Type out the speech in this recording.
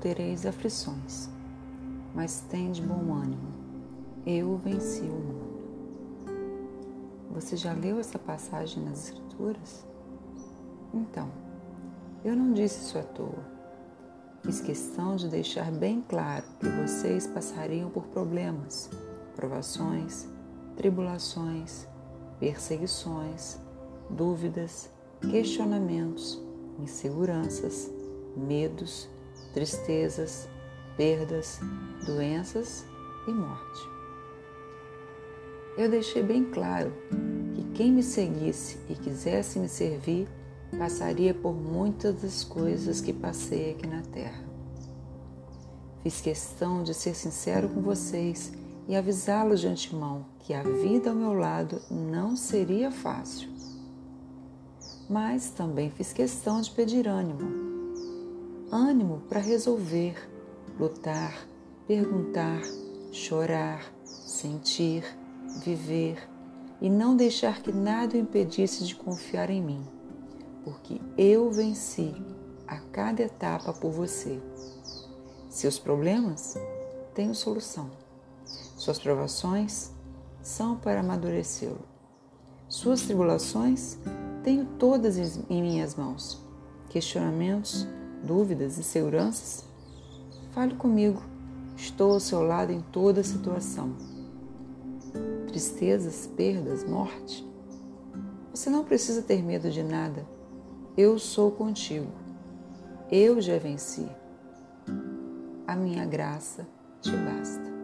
tereis aflições, mas tende bom ânimo. Eu venci o mundo. Você já leu essa passagem nas Escrituras? Então, eu não disse isso à toa. Fiz questão de deixar bem claro que vocês passariam por problemas, provações, tribulações, perseguições, dúvidas, questionamentos, inseguranças, medos, tristezas, perdas, doenças e morte. Eu deixei bem claro que quem me seguisse e quisesse me servir passaria por muitas das coisas que passei aqui na Terra. Fiz questão de ser sincero com vocês e avisá-los de antemão que a vida ao meu lado não seria fácil. Mas também fiz questão de pedir ânimo. Ânimo para resolver, lutar, perguntar, chorar, sentir, viver e não deixar que nada o impedisse de confiar em mim, porque eu venci a cada etapa por você. Seus problemas têm solução. Suas provações são para amadurecê-lo. Suas tribulações tenho todas em minhas mãos. Questionamentos, dúvidas e seguranças? Fale comigo. Estou ao seu lado em toda situação. Tristezas, perdas, morte? Você não precisa ter medo de nada. Eu sou contigo. Eu já venci. A minha graça te basta.